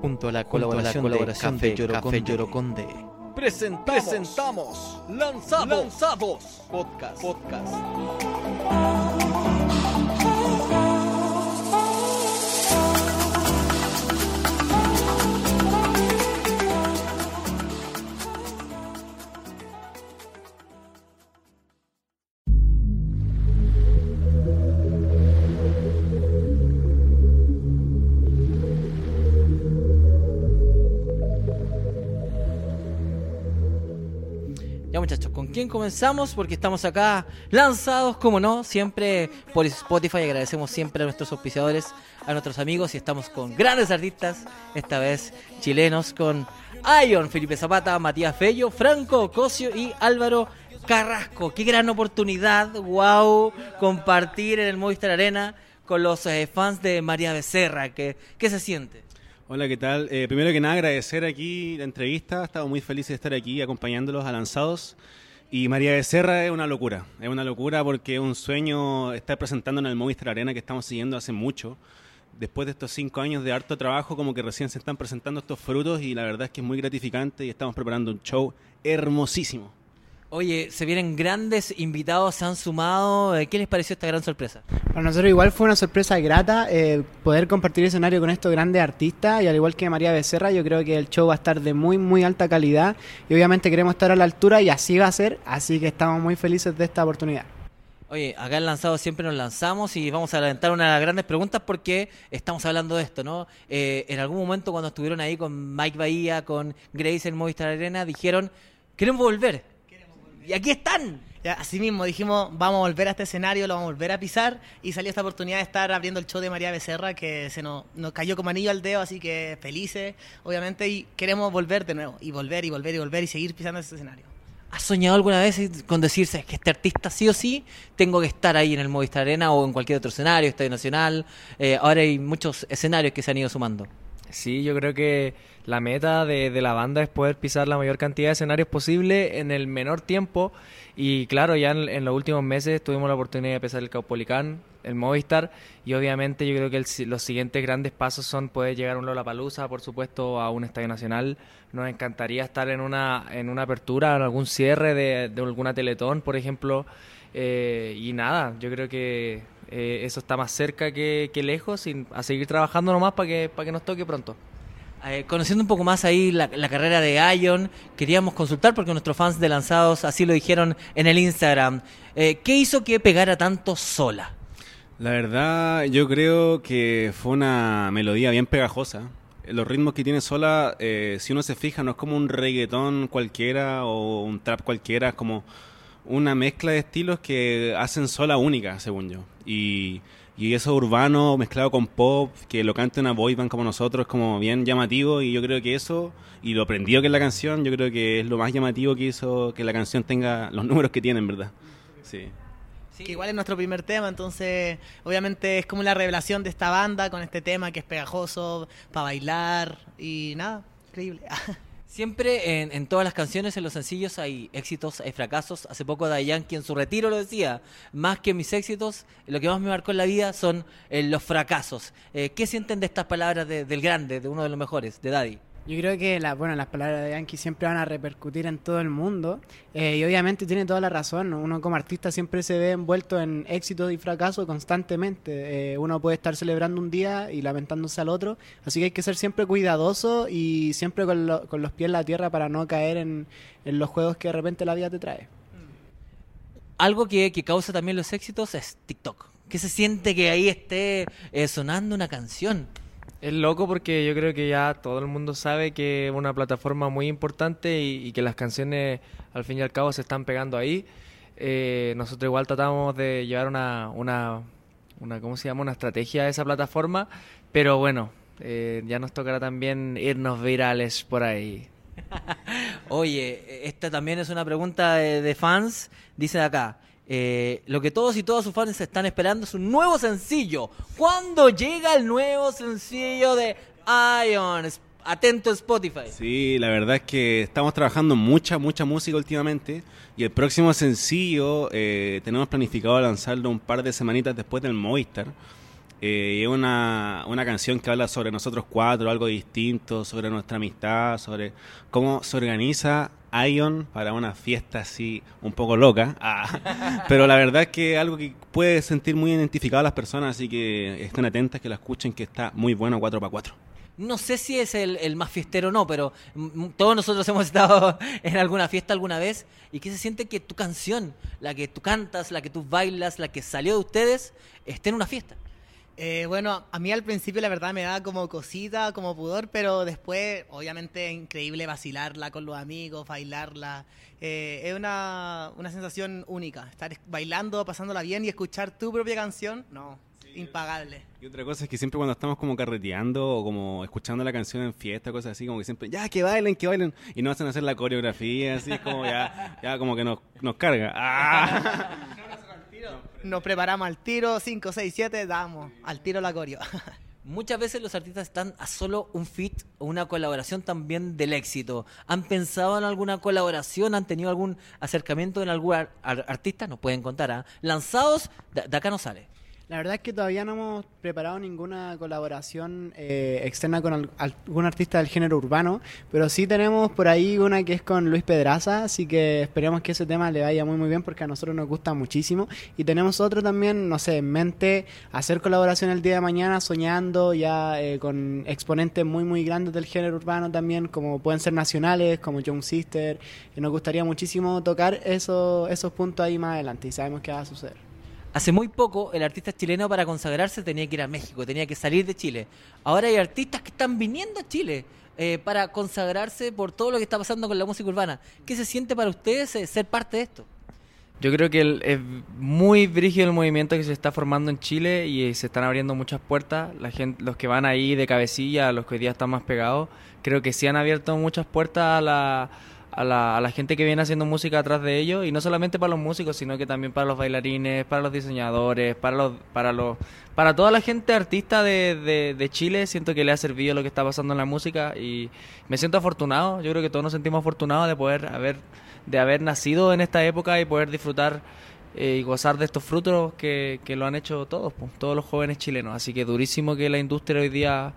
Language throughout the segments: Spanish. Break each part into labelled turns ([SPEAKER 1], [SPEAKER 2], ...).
[SPEAKER 1] Junto a la colaboración,
[SPEAKER 2] colaboración
[SPEAKER 1] de,
[SPEAKER 2] de
[SPEAKER 1] Café
[SPEAKER 2] Café
[SPEAKER 1] Lloroconde.
[SPEAKER 2] Presentamos,
[SPEAKER 1] Presentamos
[SPEAKER 2] Lanzados,
[SPEAKER 1] Lanzados
[SPEAKER 2] Podcast.
[SPEAKER 1] Podcast.
[SPEAKER 3] ¿Con quién comenzamos? Porque estamos acá lanzados, como no, siempre por Spotify. Agradecemos siempre a nuestros auspiciadores, a nuestros amigos y estamos con grandes artistas, esta vez chilenos, con Ion, Felipe Zapata, Matías Fello, Franco Cosio y Álvaro Carrasco. Qué gran oportunidad, wow, compartir en el Movistar Arena con los eh, fans de María Becerra. ¿Qué, qué se siente?
[SPEAKER 4] Hola, ¿qué tal? Eh, primero que nada, agradecer aquí la entrevista. Estamos muy felices de estar aquí acompañándolos a Lanzados. Y María Becerra es una locura. Es una locura porque es un sueño estar presentando en el Movistar Arena que estamos siguiendo hace mucho. Después de estos cinco años de harto trabajo, como que recién se están presentando estos frutos y la verdad es que es muy gratificante y estamos preparando un show hermosísimo.
[SPEAKER 3] Oye, se vienen grandes invitados, se han sumado. Eh, ¿Qué les pareció esta gran sorpresa?
[SPEAKER 5] Para nosotros igual fue una sorpresa grata eh, poder compartir escenario con estos grandes artistas y al igual que María Becerra yo creo que el show va a estar de muy muy alta calidad y obviamente queremos estar a la altura y así va a ser, así que estamos muy felices de esta oportunidad.
[SPEAKER 3] Oye, acá en Lanzado siempre nos lanzamos y vamos a adelantar una de las grandes preguntas porque estamos hablando de esto, ¿no? Eh, en algún momento cuando estuvieron ahí con Mike Bahía, con Grace en Movistar Arena, dijeron, queremos volver. Y aquí están.
[SPEAKER 6] Así mismo dijimos, vamos a volver a este escenario, lo vamos a volver a pisar y salió esta oportunidad de estar abriendo el show de María Becerra que se nos, nos cayó como anillo al dedo, así que felices, obviamente, y queremos volver de nuevo, y volver, y volver, y volver, y seguir pisando ese escenario.
[SPEAKER 3] ¿Has soñado alguna vez con decirse que este artista sí o sí tengo que estar ahí en el Movistar Arena o en cualquier otro escenario, Estadio Nacional? Eh, ahora hay muchos escenarios que se han ido sumando.
[SPEAKER 7] Sí, yo creo que la meta de, la banda es poder pisar la mayor cantidad de escenarios posible en el menor tiempo. Y claro, ya en, los últimos meses tuvimos la oportunidad de pisar el Caupolicán, el Movistar. Y obviamente yo creo que el los siguientes grandes pasos son poder llegar a un Lollapalooza, por supuesto, a un estadio nacional. Nos encantaría estar en una, en una apertura, en algún cierre de, de alguna Teletón, por ejemplo. Eh, y nada, yo creo que eh, eso está más cerca que, que lejos y a seguir trabajando nomás para que, para que nos toque pronto.
[SPEAKER 3] Eh, conociendo un poco más ahí la, la carrera de Ion, queríamos consultar porque nuestros fans de Lanzados así lo dijeron en el Instagram. Eh, ¿Qué hizo que pegara tanto sola?
[SPEAKER 4] La verdad, yo creo que fue una melodía bien pegajosa. Los ritmos que tiene sola, eh, si uno se fija, no es como un reggaetón cualquiera o un trap cualquiera, es como una mezcla de estilos que hacen sola única, según yo. Y, y eso urbano mezclado con pop, que lo cante una boy band como nosotros, como bien llamativo. Y yo creo que eso, y lo prendido que es la canción, yo creo que es lo más llamativo que hizo que la canción tenga los números que tiene, en verdad. Sí.
[SPEAKER 6] Que igual es nuestro primer tema, entonces obviamente es como la revelación de esta banda con este tema que es pegajoso, para bailar y nada, increíble.
[SPEAKER 3] Siempre en, en todas las canciones, en los sencillos, hay éxitos, hay fracasos. Hace poco Daddy Yankee en su retiro lo decía. Más que mis éxitos, lo que más me marcó en la vida son eh, los fracasos. Eh, ¿Qué sienten de estas palabras de- del grande, de uno de los mejores, de Daddy?
[SPEAKER 5] Yo creo que la, bueno, las palabras de Yankee siempre van a repercutir en todo el mundo eh, y obviamente tiene toda la razón. ¿no? Uno como artista siempre se ve envuelto en éxito y fracaso constantemente. Eh, uno puede estar celebrando un día y lamentándose al otro, así que hay que ser siempre cuidadoso y siempre con, lo- con los pies en la tierra para no caer en, en los juegos que de repente la vida te trae.
[SPEAKER 3] Algo que, que causa también los éxitos es TikTok. ¿Qué se siente que ahí esté eh, sonando una canción?
[SPEAKER 7] Es loco porque yo creo que ya todo el mundo sabe que es una plataforma muy importante y, y que las canciones al fin y al cabo se están pegando ahí. Eh, nosotros igual tratamos de llevar una, una, una, ¿cómo se llama? Una estrategia a esa plataforma, pero bueno, eh, ya nos tocará también irnos virales por ahí.
[SPEAKER 3] Oye, esta también es una pregunta de, de fans. Dice de acá, eh, lo que todos y todas sus fans están esperando es un nuevo sencillo. ¿Cuándo llega el nuevo sencillo de Ion? Atento Spotify.
[SPEAKER 4] Sí, la verdad es que estamos trabajando mucha, mucha música últimamente y el próximo sencillo eh, tenemos planificado lanzarlo un par de semanitas después del Movistar. Eh, y es una, una canción que habla sobre nosotros cuatro, algo distinto, sobre nuestra amistad, sobre cómo se organiza Ion para una fiesta así un poco loca. Ah, pero la verdad es que algo que puede sentir muy identificado a las personas, así que estén atentas, que la escuchen, que está muy bueno 4x4.
[SPEAKER 3] No sé si es el, el más fiestero o no, pero mm, todos nosotros hemos estado en alguna fiesta alguna vez. ¿Y qué se siente que tu canción, la que tú cantas, la que tú bailas, la que salió de ustedes, esté en una fiesta?
[SPEAKER 6] Eh, bueno, a mí al principio la verdad me da como cosita, como pudor, pero después obviamente es increíble vacilarla con los amigos, bailarla. Eh, es una, una sensación única, estar bailando, pasándola bien y escuchar tu propia canción, no, impagable.
[SPEAKER 4] Y otra cosa es que siempre cuando estamos como carreteando o como escuchando la canción en fiesta, cosas así, como que siempre, ya, que bailen, que bailen, y no hacen hacer la coreografía, así como ya, ya como que nos, nos carga. ¡Ah!
[SPEAKER 6] Nos preparamos al tiro, 5, 6, 7, damos al tiro la coreo.
[SPEAKER 3] Muchas veces los artistas están a solo un fit o una colaboración también del éxito. ¿Han pensado en alguna colaboración? ¿Han tenido algún acercamiento en algún ar- ar- artista? Nos pueden contar. ¿ah? Lanzados, de, de acá no sale.
[SPEAKER 5] La verdad es que todavía no hemos preparado ninguna colaboración eh, externa con al- algún artista del género urbano, pero sí tenemos por ahí una que es con Luis Pedraza, así que esperemos que ese tema le vaya muy muy bien porque a nosotros nos gusta muchísimo. Y tenemos otro también, no sé, en mente, hacer colaboración el día de mañana, soñando ya eh, con exponentes muy muy grandes del género urbano también, como pueden ser nacionales, como Young Sister, y nos gustaría muchísimo tocar eso, esos puntos ahí más adelante y sabemos que va a suceder.
[SPEAKER 3] Hace muy poco el artista chileno para consagrarse tenía que ir a México, tenía que salir de Chile. Ahora hay artistas que están viniendo a Chile eh, para consagrarse por todo lo que está pasando con la música urbana. ¿Qué se siente para ustedes eh, ser parte de esto?
[SPEAKER 7] Yo creo que es muy brígido el movimiento que se está formando en Chile y eh, se están abriendo muchas puertas. La gente, los que van ahí de cabecilla, los que hoy día están más pegados, creo que sí han abierto muchas puertas a la, a la, a la gente que viene haciendo música atrás de ellos y no solamente para los músicos, sino que también para los bailarines, para los diseñadores, para los, para los, para toda la gente artista de, de, Chile. Siento que le ha servido lo que está pasando en la música y me siento afortunado. Yo creo que todos nos sentimos afortunados de poder haber de haber nacido en esta época y poder disfrutar eh, y gozar de estos frutos que, que lo han hecho todos, pues, todos los jóvenes chilenos. Así que durísimo que la industria hoy día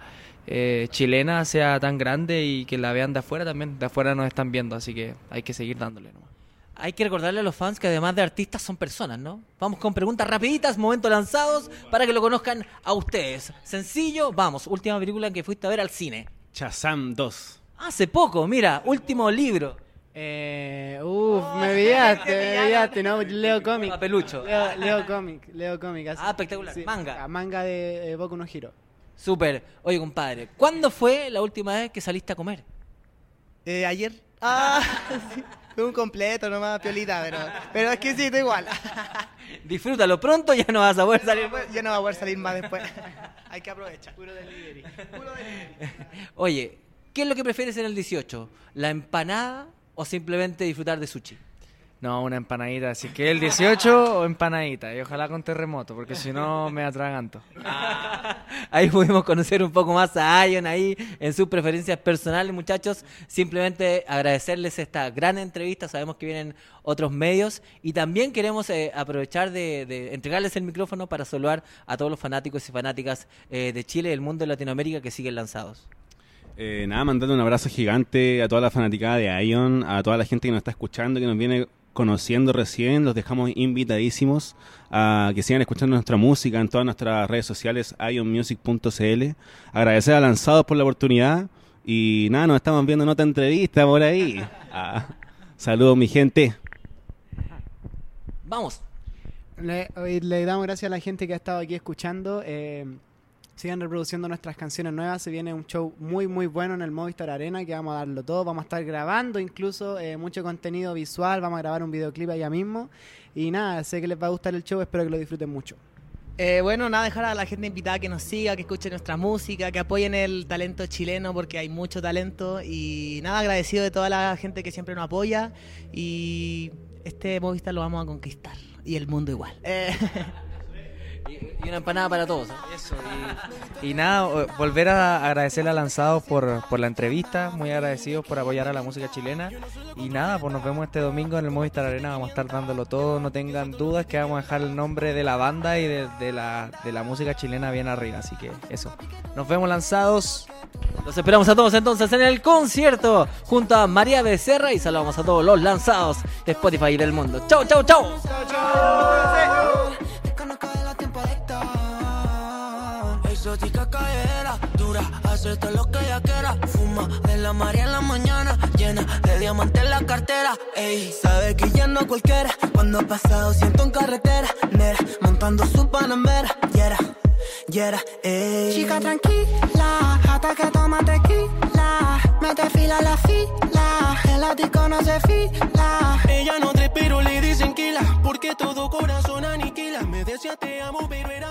[SPEAKER 7] eh, chilena sea tan grande y que la vean de afuera también. De afuera nos están viendo, así que hay que seguir dándole nomás.
[SPEAKER 3] Hay que recordarle a los fans que además de artistas son personas, ¿no? Vamos con preguntas rapiditas, momentos lanzados, para que lo conozcan a ustedes. Sencillo, vamos, última película que fuiste a ver al cine.
[SPEAKER 4] Chazam 2.
[SPEAKER 3] Hace poco, mira, último libro.
[SPEAKER 5] Eh, uf, me pillaste, me pillaste, no, leo cómic.
[SPEAKER 3] Papelucho.
[SPEAKER 5] Leo, leo cómic, leo cómic. así.
[SPEAKER 3] Ah, espectacular. Manga.
[SPEAKER 5] ah, Manga de eh, Boku no Hero.
[SPEAKER 3] Súper. Oye, compadre, ¿cuándo fue la última vez que saliste a comer?
[SPEAKER 6] Eh, Ayer. Ah, sí. Fue un completo nomás, piolita, pero, pero es que sí, está igual.
[SPEAKER 3] Disfrútalo pronto, ya no vas a poder salir.
[SPEAKER 6] Ya no va a poder salir más después. Hay que aprovechar. Puro delivery. Puro delivery.
[SPEAKER 3] Oye, ¿qué es lo que prefieres en el 18? ¿La empanada o simplemente disfrutar de sushi?
[SPEAKER 7] No, una empanadita. Así que el 18 o empanadita. Y ojalá con terremoto, porque si no me atraganto.
[SPEAKER 3] Ahí pudimos conocer un poco más a Ion ahí en sus preferencias personales, muchachos. Simplemente agradecerles esta gran entrevista. Sabemos que vienen otros medios y también queremos eh, aprovechar de, de entregarles el micrófono para saludar a todos los fanáticos y fanáticas eh, de Chile y del mundo de Latinoamérica que siguen lanzados.
[SPEAKER 4] Eh, nada, mandarle un abrazo gigante a toda la fanaticada de Ion, a toda la gente que nos está escuchando, que nos viene conociendo recién. Los dejamos invitadísimos a que sigan escuchando nuestra música en todas nuestras redes sociales, ionmusic.cl. Agradecer a Lanzados por la oportunidad. Y nada, nos estamos viendo en otra entrevista por ahí. Ah, saludos, mi gente.
[SPEAKER 3] Vamos.
[SPEAKER 5] Le, hoy le damos gracias a la gente que ha estado aquí escuchando. eh, sigan reproduciendo nuestras canciones nuevas. Se viene un show muy, muy bueno en el Movistar Arena que vamos a darlo todo. Vamos a estar grabando incluso eh, mucho contenido visual. Vamos a grabar un videoclip allá mismo. Y nada, sé que les va a gustar el show. Espero que lo disfruten mucho.
[SPEAKER 6] Eh, bueno, nada, dejar a la gente invitada que nos siga, que escuche nuestra música, que apoyen el talento chileno porque hay mucho talento y nada, agradecido de toda la gente que siempre nos apoya y este Movistar lo vamos a conquistar y el mundo igual. Eh,
[SPEAKER 3] Y una empanada para todos. ¿eh?
[SPEAKER 7] Eso, y, y nada, volver a agradecerle a Lanzados por, por la entrevista, muy agradecidos por apoyar a la música chilena. Y nada, pues nos vemos este domingo en el Movistar Arena, vamos a estar dándolo todo, no tengan dudas que vamos a dejar el nombre de la banda y de, de la, de la música chilena bien arriba, así que eso. Nos vemos Lanzados.
[SPEAKER 3] Los esperamos a todos entonces en el concierto junto a María Becerra y saludamos a todos los lanzados de Spotify y del mundo. Chau, chau, chau.
[SPEAKER 2] Te Exótica callejera, dura, todo lo que ella quiera. Fuma de la María en la mañana, llena de diamantes en la cartera. Ey, sabe que ya no cualquiera. Cuando ha pasado siento en carretera, nera, montando su panamera. Yera, yera, ey.
[SPEAKER 8] Chica tranquila, hasta que toma tequila. Mete fila a la fila, el ático no se fila.
[SPEAKER 2] Ella no tres pero le dicen quila, porque todo corazón aniquila. Me decía te amo, pero era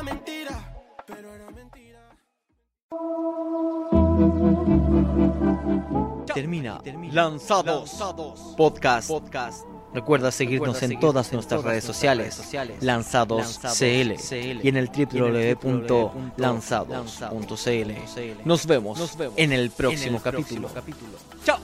[SPEAKER 3] Termina, Lanzados, Podcast. Recuerda seguirnos en todas nuestras redes sociales, Lanzados, CL, y en el www.lanzados.cl. Nos vemos en el próximo capítulo. Chao.